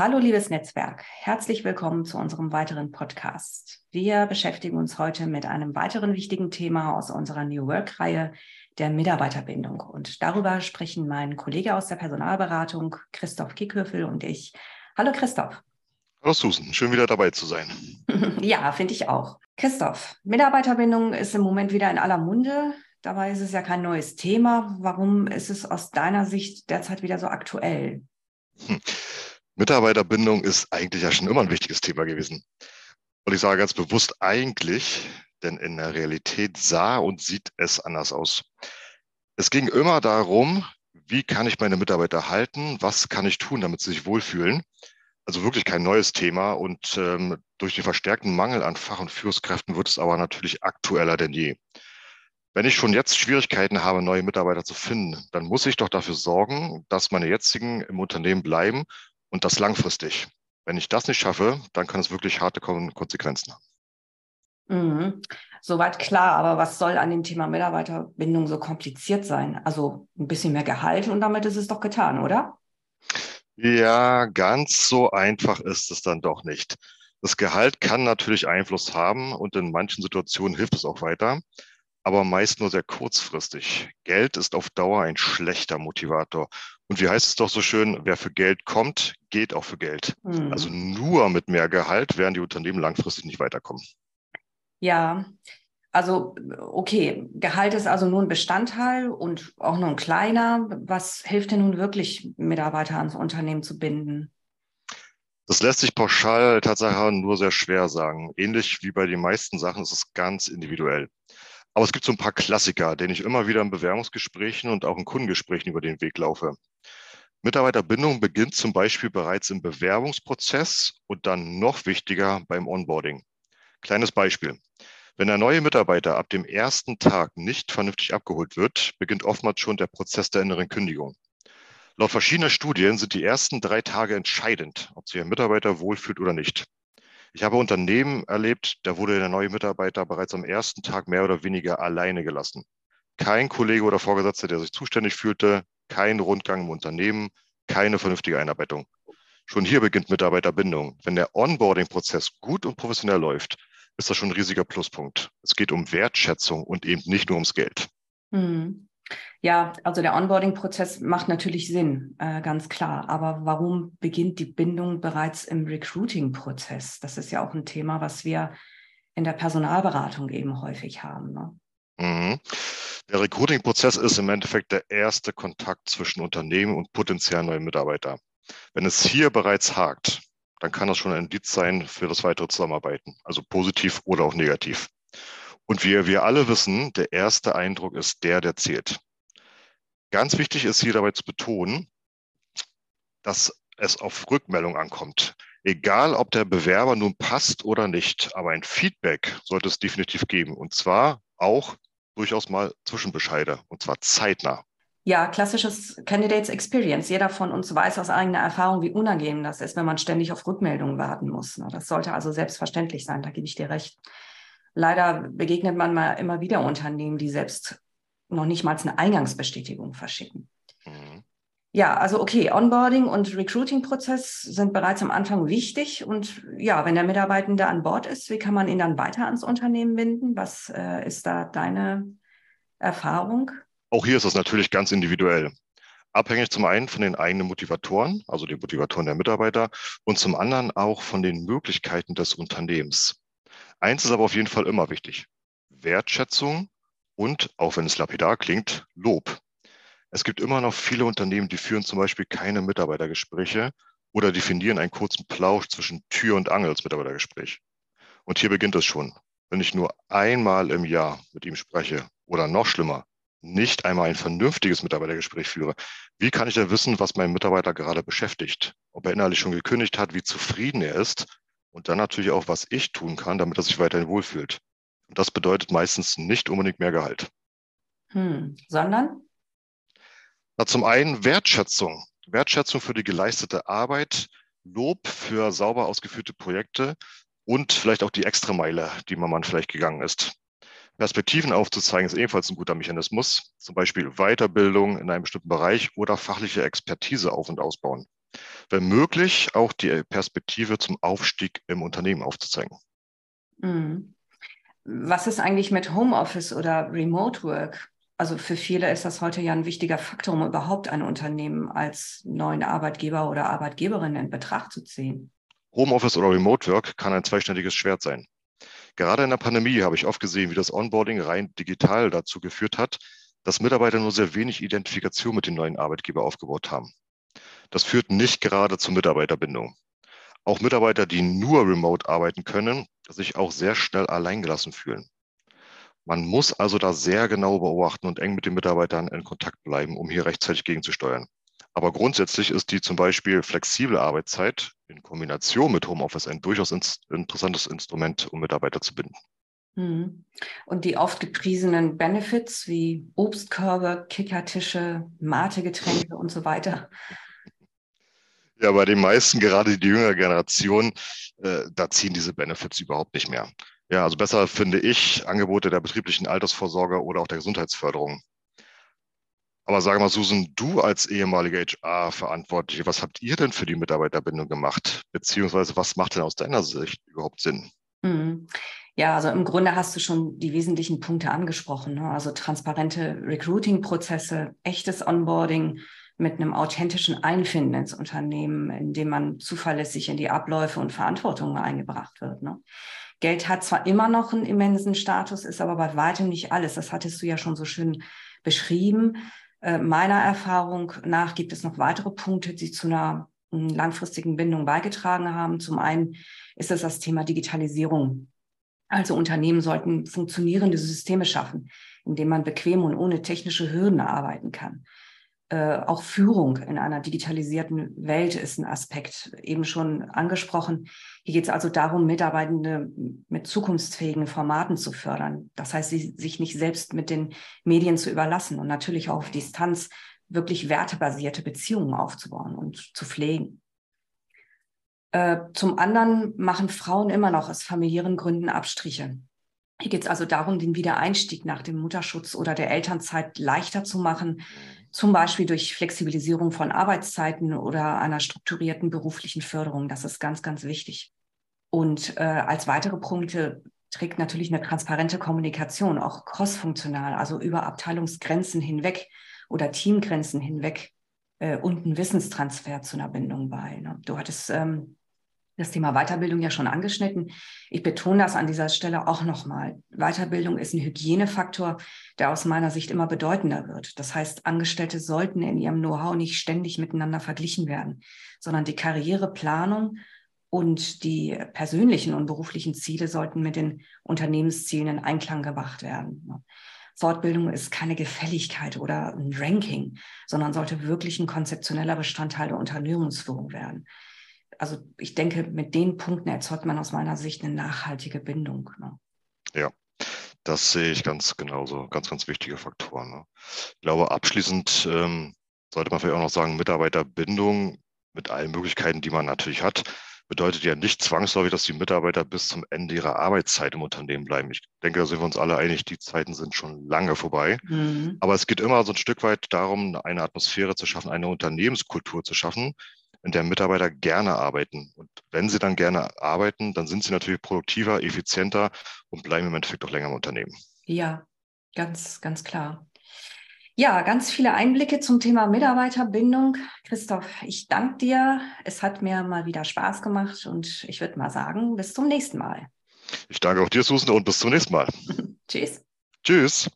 Hallo liebes Netzwerk, herzlich willkommen zu unserem weiteren Podcast. Wir beschäftigen uns heute mit einem weiteren wichtigen Thema aus unserer New Work-Reihe, der Mitarbeiterbindung. Und darüber sprechen mein Kollege aus der Personalberatung, Christoph Kickhöfel und ich. Hallo Christoph. Hallo Susan, schön wieder dabei zu sein. ja, finde ich auch. Christoph, Mitarbeiterbindung ist im Moment wieder in aller Munde. Dabei ist es ja kein neues Thema. Warum ist es aus deiner Sicht derzeit wieder so aktuell? Hm. Mitarbeiterbindung ist eigentlich ja schon immer ein wichtiges Thema gewesen. Und ich sage ganz bewusst eigentlich, denn in der Realität sah und sieht es anders aus. Es ging immer darum, wie kann ich meine Mitarbeiter halten, was kann ich tun, damit sie sich wohlfühlen. Also wirklich kein neues Thema und ähm, durch den verstärkten Mangel an Fach- und Führungskräften wird es aber natürlich aktueller denn je. Wenn ich schon jetzt Schwierigkeiten habe, neue Mitarbeiter zu finden, dann muss ich doch dafür sorgen, dass meine jetzigen im Unternehmen bleiben und das langfristig. Wenn ich das nicht schaffe, dann kann es wirklich harte Konsequenzen haben. Mhm. Soweit klar, aber was soll an dem Thema Mitarbeiterbindung so kompliziert sein? Also ein bisschen mehr Gehalt und damit ist es doch getan, oder? Ja, ganz so einfach ist es dann doch nicht. Das Gehalt kann natürlich Einfluss haben und in manchen Situationen hilft es auch weiter, aber meist nur sehr kurzfristig. Geld ist auf Dauer ein schlechter Motivator und wie heißt es doch so schön, wer für Geld kommt, geht auch für Geld. Mhm. Also nur mit mehr Gehalt werden die Unternehmen langfristig nicht weiterkommen. Ja, also okay, Gehalt ist also nur ein Bestandteil und auch nur ein kleiner. Was hilft denn nun wirklich, Mitarbeiter ans Unternehmen zu binden? Das lässt sich pauschal tatsächlich nur sehr schwer sagen. Ähnlich wie bei den meisten Sachen ist es ganz individuell. Aber es gibt so ein paar Klassiker, denen ich immer wieder in Bewerbungsgesprächen und auch in Kundengesprächen über den Weg laufe. Mitarbeiterbindung beginnt zum Beispiel bereits im Bewerbungsprozess und dann noch wichtiger beim Onboarding. Kleines Beispiel. Wenn der neue Mitarbeiter ab dem ersten Tag nicht vernünftig abgeholt wird, beginnt oftmals schon der Prozess der inneren Kündigung. Laut verschiedener Studien sind die ersten drei Tage entscheidend, ob sich ein Mitarbeiter wohlfühlt oder nicht. Ich habe Unternehmen erlebt, da wurde der neue Mitarbeiter bereits am ersten Tag mehr oder weniger alleine gelassen. Kein Kollege oder Vorgesetzter, der sich zuständig fühlte, kein Rundgang im Unternehmen, keine vernünftige Einarbeitung. Schon hier beginnt Mitarbeiterbindung. Wenn der Onboarding-Prozess gut und professionell läuft, ist das schon ein riesiger Pluspunkt. Es geht um Wertschätzung und eben nicht nur ums Geld. Hm. Ja, also der Onboarding-Prozess macht natürlich Sinn, äh, ganz klar. Aber warum beginnt die Bindung bereits im Recruiting-Prozess? Das ist ja auch ein Thema, was wir in der Personalberatung eben häufig haben. Ne? Mhm. Der Recruiting-Prozess ist im Endeffekt der erste Kontakt zwischen Unternehmen und potenziellen neuen Mitarbeiter. Wenn es hier bereits hakt, dann kann das schon ein Indiz sein für das weitere Zusammenarbeiten, also positiv oder auch negativ. Und wie wir alle wissen, der erste Eindruck ist der, der zählt. Ganz wichtig ist hier dabei zu betonen, dass es auf Rückmeldung ankommt. Egal, ob der Bewerber nun passt oder nicht, aber ein Feedback sollte es definitiv geben. Und zwar auch durchaus mal Zwischenbescheide und zwar zeitnah. Ja, klassisches Candidates Experience. Jeder von uns weiß aus eigener Erfahrung, wie unangenehm das ist, wenn man ständig auf Rückmeldungen warten muss. Ne? Das sollte also selbstverständlich sein, da gebe ich dir recht. Leider begegnet man mal immer wieder Unternehmen, die selbst noch nicht mal eine Eingangsbestätigung verschicken. Mhm. Ja, also okay, Onboarding und Recruiting-Prozess sind bereits am Anfang wichtig. Und ja, wenn der Mitarbeitende an Bord ist, wie kann man ihn dann weiter ans Unternehmen binden? Was äh, ist da deine Erfahrung? Auch hier ist es natürlich ganz individuell. Abhängig zum einen von den eigenen Motivatoren, also den Motivatoren der Mitarbeiter, und zum anderen auch von den Möglichkeiten des Unternehmens. Eins ist aber auf jeden Fall immer wichtig. Wertschätzung und, auch wenn es lapidar klingt, Lob. Es gibt immer noch viele Unternehmen, die führen zum Beispiel keine Mitarbeitergespräche oder definieren einen kurzen Plausch zwischen Tür und Angel als Mitarbeitergespräch. Und hier beginnt es schon. Wenn ich nur einmal im Jahr mit ihm spreche oder noch schlimmer, nicht einmal ein vernünftiges Mitarbeitergespräch führe, wie kann ich denn wissen, was mein Mitarbeiter gerade beschäftigt? Ob er innerlich schon gekündigt hat, wie zufrieden er ist und dann natürlich auch, was ich tun kann, damit er sich weiterhin wohlfühlt. Und das bedeutet meistens nicht unbedingt mehr Gehalt. Hm, sondern? Na, zum einen Wertschätzung. Wertschätzung für die geleistete Arbeit, Lob für sauber ausgeführte Projekte und vielleicht auch die Extrameile, die man vielleicht gegangen ist. Perspektiven aufzuzeigen, ist ebenfalls ein guter Mechanismus. Zum Beispiel Weiterbildung in einem bestimmten Bereich oder fachliche Expertise auf- und ausbauen. Wenn möglich, auch die Perspektive zum Aufstieg im Unternehmen aufzuzeigen. Mhm. Was ist eigentlich mit Homeoffice oder Remote Work? Also für viele ist das heute ja ein wichtiger Faktor, um überhaupt ein Unternehmen als neuen Arbeitgeber oder Arbeitgeberin in Betracht zu ziehen. Homeoffice oder Remote Work kann ein zweischneidiges Schwert sein. Gerade in der Pandemie habe ich oft gesehen, wie das Onboarding rein digital dazu geführt hat, dass Mitarbeiter nur sehr wenig Identifikation mit dem neuen Arbeitgeber aufgebaut haben. Das führt nicht gerade zur Mitarbeiterbindung. Auch Mitarbeiter, die nur remote arbeiten können, sich auch sehr schnell alleingelassen fühlen. Man muss also da sehr genau beobachten und eng mit den Mitarbeitern in Kontakt bleiben, um hier rechtzeitig gegenzusteuern. Aber grundsätzlich ist die zum Beispiel flexible Arbeitszeit in Kombination mit Homeoffice ein durchaus interessantes Instrument, um Mitarbeiter zu binden. Mhm. Und die oft gepriesenen Benefits wie Obstkörbe, Kickertische, Mate-Getränke und so weiter. Ja, bei den meisten, gerade die jüngere Generation, äh, da ziehen diese Benefits überhaupt nicht mehr. Ja, also besser finde ich Angebote der betrieblichen Altersvorsorge oder auch der Gesundheitsförderung. Aber sage mal, Susan, du als ehemalige HR-Verantwortliche, was habt ihr denn für die Mitarbeiterbindung gemacht? Beziehungsweise was macht denn aus deiner Sicht überhaupt Sinn? Mhm. Ja, also im Grunde hast du schon die wesentlichen Punkte angesprochen. Ne? Also transparente Recruiting-Prozesse, echtes Onboarding mit einem authentischen Einfinden ins Unternehmen, in dem man zuverlässig in die Abläufe und Verantwortungen eingebracht wird. Ne? Geld hat zwar immer noch einen immensen Status, ist aber bei weitem nicht alles. Das hattest du ja schon so schön beschrieben. Äh, meiner Erfahrung nach gibt es noch weitere Punkte, die zu einer hm, langfristigen Bindung beigetragen haben. Zum einen ist es das Thema Digitalisierung. Also Unternehmen sollten funktionierende Systeme schaffen, in denen man bequem und ohne technische Hürden arbeiten kann. Äh, auch Führung in einer digitalisierten Welt ist ein Aspekt, eben schon angesprochen. Hier geht es also darum, Mitarbeitende mit zukunftsfähigen Formaten zu fördern. Das heißt, sie, sich nicht selbst mit den Medien zu überlassen und natürlich auch auf Distanz wirklich wertebasierte Beziehungen aufzubauen und zu pflegen. Äh, zum anderen machen Frauen immer noch aus familiären Gründen Abstriche. Hier geht es also darum, den Wiedereinstieg nach dem Mutterschutz oder der Elternzeit leichter zu machen, zum Beispiel durch Flexibilisierung von Arbeitszeiten oder einer strukturierten beruflichen Förderung. Das ist ganz, ganz wichtig. Und äh, als weitere Punkte trägt natürlich eine transparente Kommunikation, auch crossfunktional, also über Abteilungsgrenzen hinweg oder Teamgrenzen hinweg äh, und ein Wissenstransfer zu einer Bindung bei. Ne? Du hattest ähm, das Thema Weiterbildung ja schon angeschnitten. Ich betone das an dieser Stelle auch nochmal. Weiterbildung ist ein Hygienefaktor, der aus meiner Sicht immer bedeutender wird. Das heißt, Angestellte sollten in ihrem Know-how nicht ständig miteinander verglichen werden, sondern die Karriereplanung und die persönlichen und beruflichen Ziele sollten mit den Unternehmenszielen in Einklang gebracht werden. Fortbildung ist keine Gefälligkeit oder ein Ranking, sondern sollte wirklich ein konzeptioneller Bestandteil der Unternehmensführung werden also ich denke, mit den Punkten erzeugt man aus meiner Sicht eine nachhaltige Bindung. Ne? Ja, das sehe ich ganz genauso. Ganz, ganz wichtige Faktoren. Ne? Ich glaube, abschließend ähm, sollte man vielleicht auch noch sagen, Mitarbeiterbindung mit allen Möglichkeiten, die man natürlich hat, bedeutet ja nicht zwangsläufig, dass die Mitarbeiter bis zum Ende ihrer Arbeitszeit im Unternehmen bleiben. Ich denke, da sind wir uns alle einig, die Zeiten sind schon lange vorbei. Mhm. Aber es geht immer so ein Stück weit darum, eine Atmosphäre zu schaffen, eine Unternehmenskultur zu schaffen, in der Mitarbeiter gerne arbeiten. Und wenn sie dann gerne arbeiten, dann sind sie natürlich produktiver, effizienter und bleiben im Endeffekt auch länger im Unternehmen. Ja, ganz, ganz klar. Ja, ganz viele Einblicke zum Thema Mitarbeiterbindung. Christoph, ich danke dir. Es hat mir mal wieder Spaß gemacht und ich würde mal sagen, bis zum nächsten Mal. Ich danke auch dir, Susan, und bis zum nächsten Mal. Tschüss. Tschüss.